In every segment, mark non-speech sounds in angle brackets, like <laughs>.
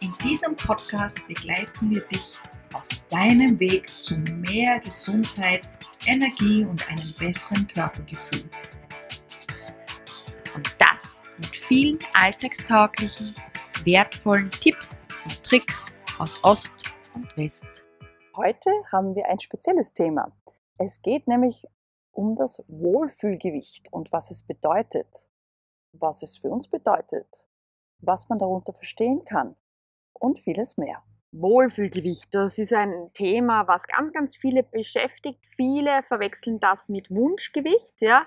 In diesem Podcast begleiten wir dich auf deinem Weg zu mehr Gesundheit, Energie und einem besseren Körpergefühl. Und das mit vielen alltagstauglichen, wertvollen Tipps und Tricks aus Ost und West. Heute haben wir ein spezielles Thema. Es geht nämlich um das Wohlfühlgewicht und was es bedeutet, was es für uns bedeutet, was man darunter verstehen kann und vieles mehr. Wohlfühlgewicht, das ist ein Thema, was ganz, ganz viele beschäftigt. Viele verwechseln das mit Wunschgewicht. Ja?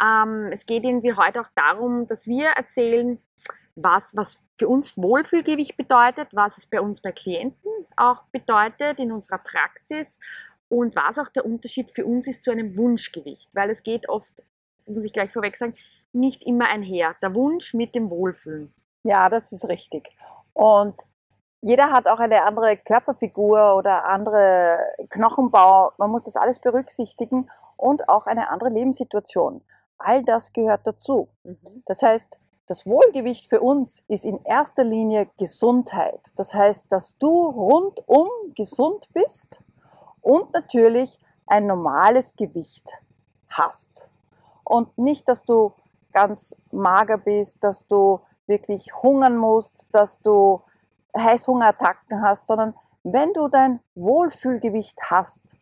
Ähm, es geht irgendwie heute auch darum, dass wir erzählen, was, was für uns Wohlfühlgewicht bedeutet, was es bei uns bei Klienten auch bedeutet in unserer Praxis und was auch der Unterschied für uns ist zu einem Wunschgewicht. Weil es geht oft, muss ich gleich vorweg sagen, nicht immer einher. Der Wunsch mit dem Wohlfühlen. Ja, das ist richtig. Und jeder hat auch eine andere Körperfigur oder andere Knochenbau. Man muss das alles berücksichtigen und auch eine andere Lebenssituation. All das gehört dazu. Mhm. Das heißt, das Wohlgewicht für uns ist in erster Linie Gesundheit. Das heißt, dass du rundum gesund bist und natürlich ein normales Gewicht hast. Und nicht, dass du ganz mager bist, dass du wirklich hungern musst, dass du Heißhungerattacken hast, sondern wenn du dein Wohlfühlgewicht hast,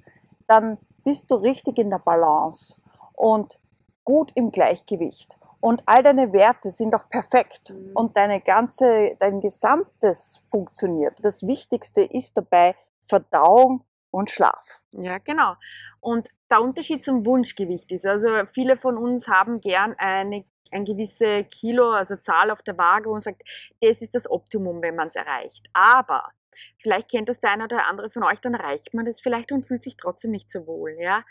dann bist du richtig in der Balance und gut im Gleichgewicht. Und all deine Werte sind auch perfekt mhm. und deine ganze, dein Gesamtes funktioniert. Das Wichtigste ist dabei Verdauung und Schlaf. Ja, genau. Und der Unterschied zum Wunschgewicht ist, also viele von uns haben gern eine ein gewisse Kilo, also Zahl auf der Waage und sagt, das ist das Optimum, wenn man es erreicht. Aber vielleicht kennt das der eine oder andere von euch, dann erreicht man das vielleicht und fühlt sich trotzdem nicht so wohl. Ja?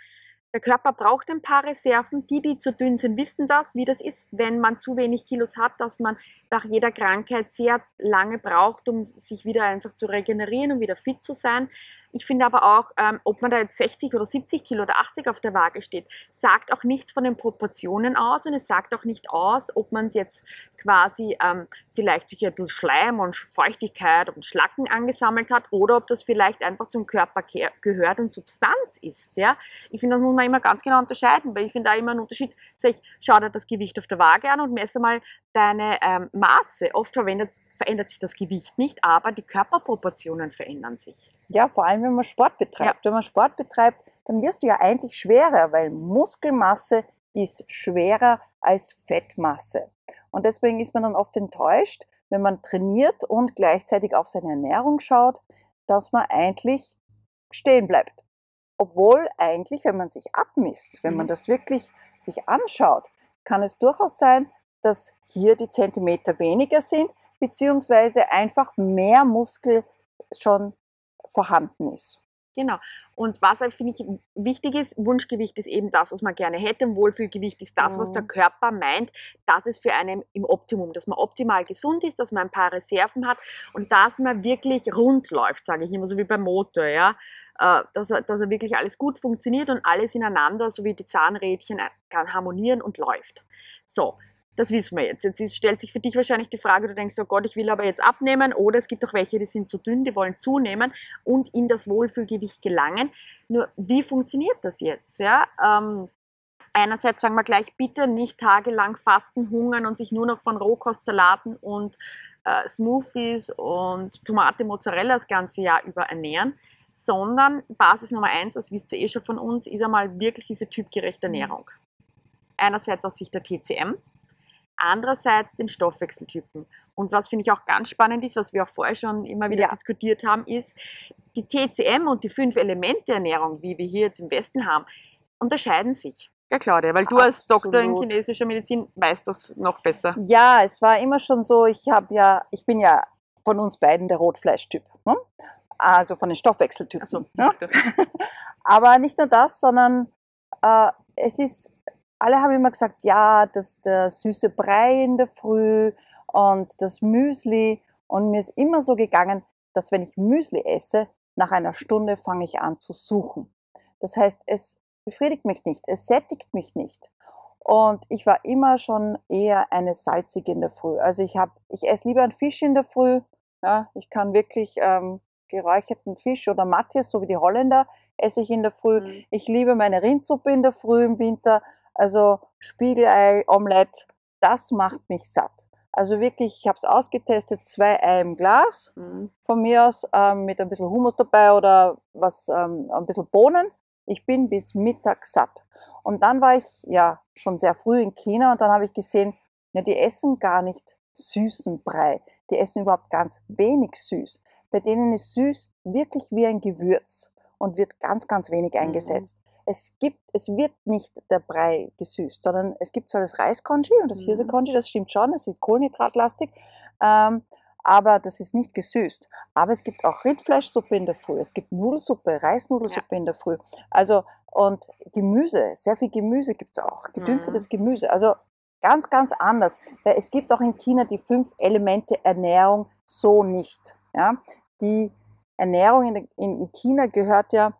Der Körper braucht ein paar Reserven. Die, die zu dünn sind, wissen das, wie das ist, wenn man zu wenig Kilos hat, dass man nach jeder Krankheit sehr lange braucht, um sich wieder einfach zu regenerieren und wieder fit zu sein. Ich finde aber auch, ähm, ob man da jetzt 60 oder 70 Kilo oder 80 auf der Waage steht, sagt auch nichts von den Proportionen aus und es sagt auch nicht aus, ob man jetzt quasi ähm, vielleicht sich ja durch Schleim und Feuchtigkeit und Schlacken angesammelt hat oder ob das vielleicht einfach zum Körper gehört und Substanz ist. Ja? Ich finde, das muss man immer ganz genau unterscheiden, weil ich finde da immer einen Unterschied, sag ich, schau dir das Gewicht auf der Waage an und messe mal deine ähm, Maße. Oft verwendet verändert sich das Gewicht nicht, aber die Körperproportionen verändern sich. Ja, vor allem wenn man Sport betreibt. Ja. Wenn man Sport betreibt, dann wirst du ja eigentlich schwerer, weil Muskelmasse ist schwerer als Fettmasse. Und deswegen ist man dann oft enttäuscht, wenn man trainiert und gleichzeitig auf seine Ernährung schaut, dass man eigentlich stehen bleibt. Obwohl eigentlich, wenn man sich abmisst, wenn man mhm. das wirklich sich anschaut, kann es durchaus sein, dass hier die Zentimeter weniger sind, beziehungsweise einfach mehr Muskel schon vorhanden ist. Genau. Und was finde ich wichtig ist, Wunschgewicht ist eben das, was man gerne hätte. Und Wohlfühlgewicht ist das, mhm. was der. Körper meint, das ist für einen im Optimum, dass man optimal gesund ist, dass man ein paar Reserven hat und dass man wirklich rund läuft, sage ich immer, so wie beim Motor, ja. Äh, dass er, dass er wirklich alles gut funktioniert und alles ineinander, so wie die Zahnrädchen, äh, kann harmonieren und läuft. So, das wissen wir jetzt. Jetzt ist, stellt sich für dich wahrscheinlich die Frage, du denkst, oh Gott, ich will aber jetzt abnehmen. Oder es gibt auch welche, die sind zu dünn, die wollen zunehmen und in das Wohlfühlgewicht gelangen. Nur, wie funktioniert das jetzt? Ja? Ähm, einerseits sagen wir gleich, bitte nicht tagelang fasten, hungern und sich nur noch von Rohkostsalaten und äh, Smoothies und Tomate, Mozzarella das ganze Jahr über ernähren, sondern Basis Nummer eins, das wisst ihr eh schon von uns, ist einmal wirklich diese typgerechte Ernährung. Einerseits aus Sicht der TCM, andererseits den Stoffwechseltypen. Und was finde ich auch ganz spannend ist, was wir auch vorher schon immer wieder ja. diskutiert haben, ist, die TCM und die fünf Elemente Ernährung, wie wir hier jetzt im Westen haben, unterscheiden sich. Ja, Claudia, weil du Absolut. als Doktor in chinesischer Medizin weißt das noch besser. Ja, es war immer schon so, ich habe ja, ich bin ja von uns beiden der Rotfleischtyp. Ne? Also von den Stoffwechseltypen. Also, ja? <laughs> Aber nicht nur das, sondern äh, es ist, alle haben immer gesagt, ja, das der süße Brei in der Früh und das Müsli. Und mir ist immer so gegangen, dass wenn ich Müsli esse, nach einer Stunde fange ich an zu suchen. Das heißt, es befriedigt mich nicht, es sättigt mich nicht. Und ich war immer schon eher eine salzige in der Früh. Also ich habe, ich esse lieber einen Fisch in der Früh. Ja, ich kann wirklich ähm, geräucherten Fisch oder Matthias, so wie die Holländer, esse ich in der Früh. Mhm. Ich liebe meine Rindsuppe in der Früh im Winter. Also Spiegelei, Omelette, das macht mich satt. Also wirklich, ich habe es ausgetestet, zwei Eier im Glas Mhm. von mir aus ähm, mit ein bisschen Hummus dabei oder was, ähm, ein bisschen Bohnen. Ich bin bis Mittag satt. Und dann war ich ja schon sehr früh in China und dann habe ich gesehen, ja, die essen gar nicht süßen Brei. Die essen überhaupt ganz wenig süß. Bei denen ist süß wirklich wie ein Gewürz und wird ganz, ganz wenig eingesetzt. Es gibt, es wird nicht der Brei gesüßt, sondern es gibt zwar das Reiskonji und das Mhm. Hirsekonji, das stimmt schon, das ist kohlenhydratlastig, ähm, aber das ist nicht gesüßt. Aber es gibt auch Rindfleischsuppe in der Früh, es gibt Nudelsuppe, Reisnudelsuppe in der Früh. Also, und Gemüse, sehr viel Gemüse gibt es auch, gedünstetes Gemüse. Also ganz, ganz anders. Es gibt auch in China die fünf Elemente Ernährung so nicht. Ja? Die Ernährung in, in China gehört ja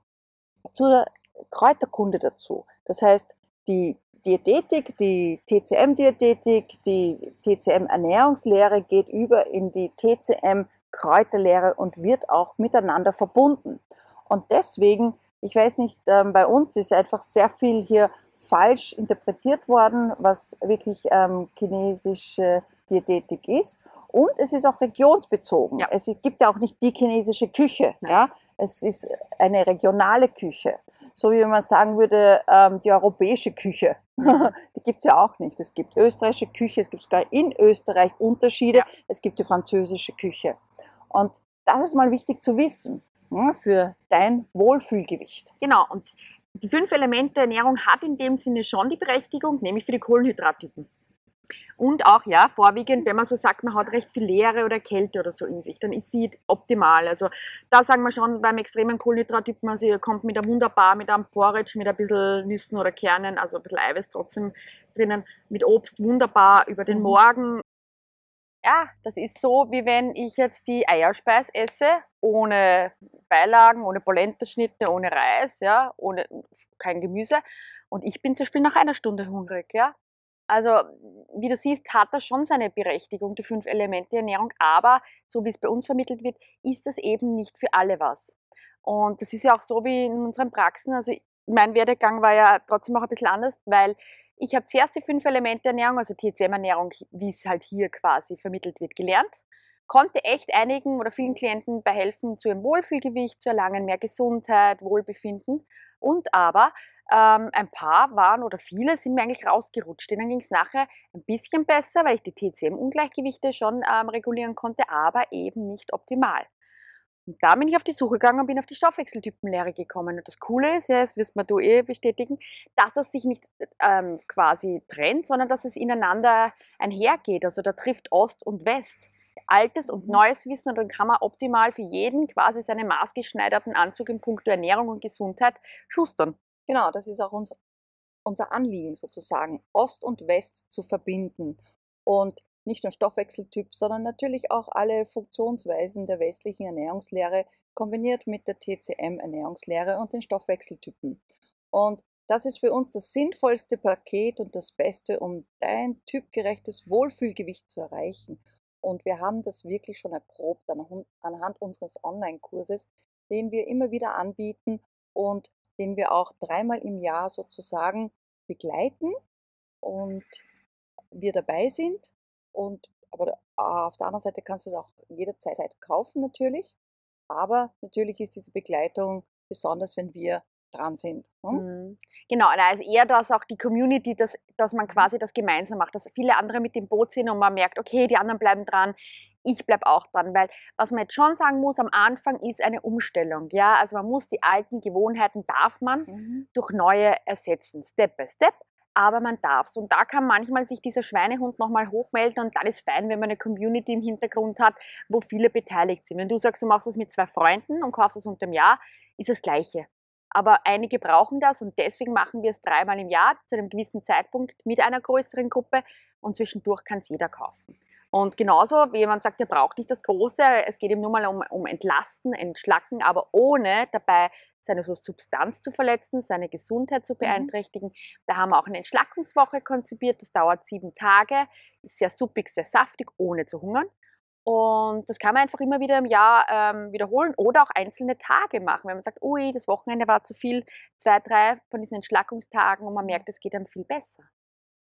zur Kräuterkunde dazu. Das heißt, die Diätetik, die TCM-Diätetik, die TCM-Ernährungslehre geht über in die TCM-Kräuterlehre und wird auch miteinander verbunden. Und deswegen, ich weiß nicht, ähm, bei uns ist einfach sehr viel hier falsch interpretiert worden, was wirklich ähm, chinesische Diätetik ist. Und es ist auch regionsbezogen. Ja. Es gibt ja auch nicht die chinesische Küche. Ja? Es ist eine regionale Küche. So wie wenn man sagen würde, ähm, die europäische Küche. Mhm. <laughs> die gibt es ja auch nicht. Es gibt österreichische Küche, es gibt sogar in Österreich Unterschiede. Ja. Es gibt die französische Küche. Und das ist mal wichtig zu wissen ja, für dein Wohlfühlgewicht. Genau, und die fünf Elemente Ernährung hat in dem Sinne schon die Berechtigung, nämlich für die Kohlenhydrattypen. Und auch, ja, vorwiegend, wenn man so sagt, man hat recht viel Leere oder Kälte oder so in sich, dann ist sie optimal. Also da sagen wir schon beim extremen Kohlenhydrattypen, also ihr kommt mit einem wunderbar, mit einem Porridge, mit ein bisschen Nüssen oder Kernen, also ein bisschen Eiweiß trotzdem drinnen, mit Obst wunderbar über den Mhm. Morgen. Ja, das ist so, wie wenn ich jetzt die Eierspeis esse, ohne Beilagen, ohne Polenta-Schnitte, ohne Reis, ja, ohne kein Gemüse. Und ich bin zum Beispiel nach einer Stunde hungrig, ja. Also, wie du siehst, hat das schon seine Berechtigung, die fünf Elemente Ernährung, aber so wie es bei uns vermittelt wird, ist das eben nicht für alle was. Und das ist ja auch so wie in unseren Praxen. Also mein Werdegang war ja trotzdem auch ein bisschen anders, weil ich habe zuerst die fünf Elemente Ernährung, also TCM-Ernährung, wie es halt hier quasi vermittelt wird, gelernt. Konnte echt einigen oder vielen Klienten bei helfen, zu ihrem Wohlfühlgewicht zu erlangen, mehr Gesundheit, Wohlbefinden. Und aber ähm, ein paar waren oder viele sind mir eigentlich rausgerutscht. Denen ging es nachher ein bisschen besser, weil ich die TCM-Ungleichgewichte schon ähm, regulieren konnte, aber eben nicht optimal. Und da bin ich auf die Suche gegangen und bin auf die Stoffwechseltypenlehre gekommen. Und das Coole ist ja, das wirst mir du eh bestätigen, dass es sich nicht ähm, quasi trennt, sondern dass es ineinander einhergeht. Also da trifft Ost und West. Altes und neues Wissen und dann kann man optimal für jeden quasi seinen maßgeschneiderten Anzug in puncto Ernährung und Gesundheit schustern. Genau, das ist auch uns, unser Anliegen sozusagen, Ost und West zu verbinden. Und nicht nur Stoffwechseltyp, sondern natürlich auch alle Funktionsweisen der westlichen Ernährungslehre kombiniert mit der TCM-Ernährungslehre und den Stoffwechseltypen. Und das ist für uns das sinnvollste Paket und das Beste, um dein typgerechtes Wohlfühlgewicht zu erreichen. Und wir haben das wirklich schon erprobt anhand unseres Online-Kurses, den wir immer wieder anbieten und den wir auch dreimal im Jahr sozusagen begleiten und wir dabei sind. Und aber auf der anderen Seite kannst du es auch jederzeit kaufen natürlich. Aber natürlich ist diese Begleitung besonders, wenn wir dran sind. Hm? Mhm. Genau, also eher, dass auch die Community, dass, dass man quasi das gemeinsam macht, dass viele andere mit dem Boot sind und man merkt, okay, die anderen bleiben dran, ich bleibe auch dran, weil was man jetzt schon sagen muss, am Anfang ist eine Umstellung, ja, also man muss die alten Gewohnheiten, darf man Mhm. durch neue ersetzen, Step by Step, aber man darf es. Und da kann manchmal sich dieser Schweinehund nochmal hochmelden und dann ist fein, wenn man eine Community im Hintergrund hat, wo viele beteiligt sind. Wenn du sagst, du machst das mit zwei Freunden und kaufst es unter dem Jahr, ist das Gleiche. Aber einige brauchen das und deswegen machen wir es dreimal im Jahr zu einem gewissen Zeitpunkt mit einer größeren Gruppe und zwischendurch kann es jeder kaufen. Und genauso, wie jemand sagt, er braucht nicht das Große, es geht ihm nur mal um, um Entlasten, Entschlacken, aber ohne dabei seine Substanz zu verletzen, seine Gesundheit zu mhm. beeinträchtigen. Mhm. Da haben wir auch eine Entschlackungswoche konzipiert, das dauert sieben Tage, ist sehr suppig, sehr saftig, ohne zu hungern. Und das kann man einfach immer wieder im Jahr ähm, wiederholen oder auch einzelne Tage machen. Wenn man sagt, ui, das Wochenende war zu viel, zwei, drei von diesen Entschlackungstagen und man merkt, es geht einem viel besser.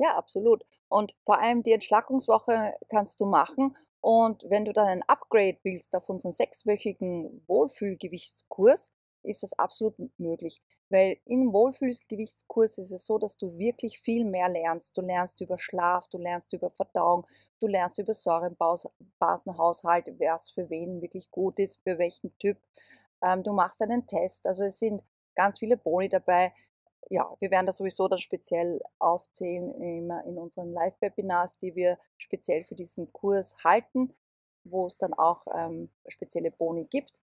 Ja, absolut. Und vor allem die Entschlackungswoche kannst du machen. Und wenn du dann ein Upgrade willst auf unseren sechswöchigen Wohlfühlgewichtskurs, ist das absolut möglich. Weil im Wohlfühlgewichtskurs ist es so, dass du wirklich viel mehr lernst. Du lernst über Schlaf, du lernst über Verdauung, du lernst über Säurenbasenhaushalt, was für wen wirklich gut ist, für welchen Typ. Ähm, du machst einen Test. Also es sind ganz viele Boni dabei. Ja, wir werden das sowieso dann speziell aufzählen immer in unseren Live-Webinars, die wir speziell für diesen Kurs halten, wo es dann auch ähm, spezielle Boni gibt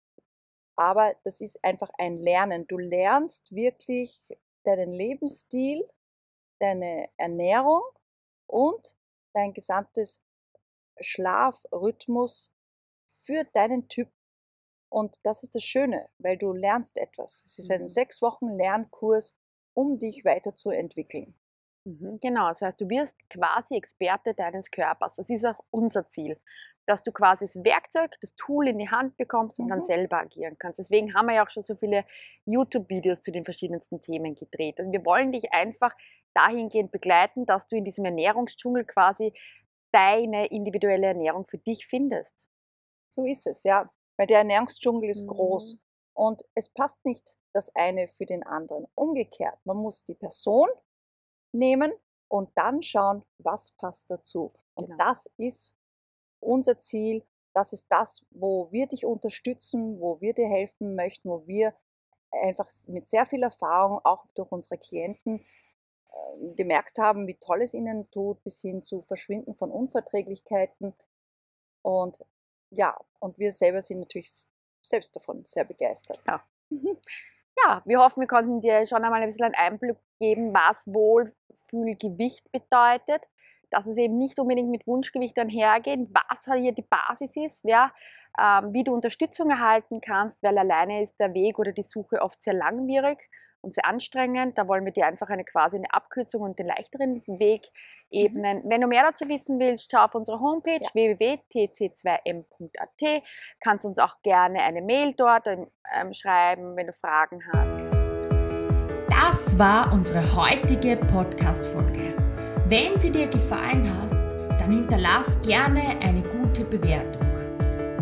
aber das ist einfach ein Lernen. Du lernst wirklich deinen Lebensstil, deine Ernährung und dein gesamtes Schlafrhythmus für deinen Typ. Und das ist das Schöne, weil du lernst etwas. Es ist ein mhm. sechs Wochen Lernkurs, um dich weiterzuentwickeln. Mhm, genau, das heißt, du wirst quasi Experte deines Körpers. Das ist auch unser Ziel dass du quasi das Werkzeug, das Tool in die Hand bekommst und mhm. dann selber agieren kannst. Deswegen haben wir ja auch schon so viele YouTube-Videos zu den verschiedensten Themen gedreht. Und wir wollen dich einfach dahingehend begleiten, dass du in diesem Ernährungsdschungel quasi deine individuelle Ernährung für dich findest. So ist es, ja. Weil der Ernährungsdschungel ist mhm. groß und es passt nicht das eine für den anderen. Umgekehrt, man muss die Person nehmen und dann schauen, was passt dazu. Und genau. das ist unser Ziel, das ist das, wo wir dich unterstützen, wo wir dir helfen möchten, wo wir einfach mit sehr viel Erfahrung auch durch unsere Klienten äh, gemerkt haben, wie toll es ihnen tut, bis hin zu Verschwinden von Unverträglichkeiten. Und ja, und wir selber sind natürlich selbst davon sehr begeistert. Ja. <laughs> ja, wir hoffen, wir konnten dir schon einmal ein bisschen einen Einblick geben, was Wohlfühlgewicht bedeutet. Dass es eben nicht unbedingt mit Wunschgewicht einhergeht, was hier die Basis ist, ja, ähm, wie du Unterstützung erhalten kannst, weil alleine ist der Weg oder die Suche oft sehr langwierig und sehr anstrengend. Da wollen wir dir einfach eine quasi eine Abkürzung und den leichteren Weg ebnen. Mhm. Wenn du mehr dazu wissen willst, schau auf unsere Homepage ja. www.tc2m.at. Kannst uns auch gerne eine Mail dort ähm, schreiben, wenn du Fragen hast. Das war unsere heutige Podcast-Folge. Wenn sie dir gefallen hat, dann hinterlass gerne eine gute Bewertung.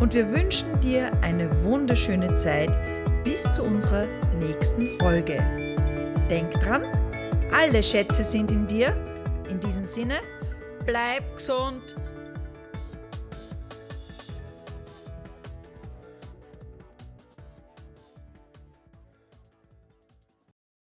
Und wir wünschen dir eine wunderschöne Zeit bis zu unserer nächsten Folge. Denk dran, alle Schätze sind in dir. In diesem Sinne, bleib gesund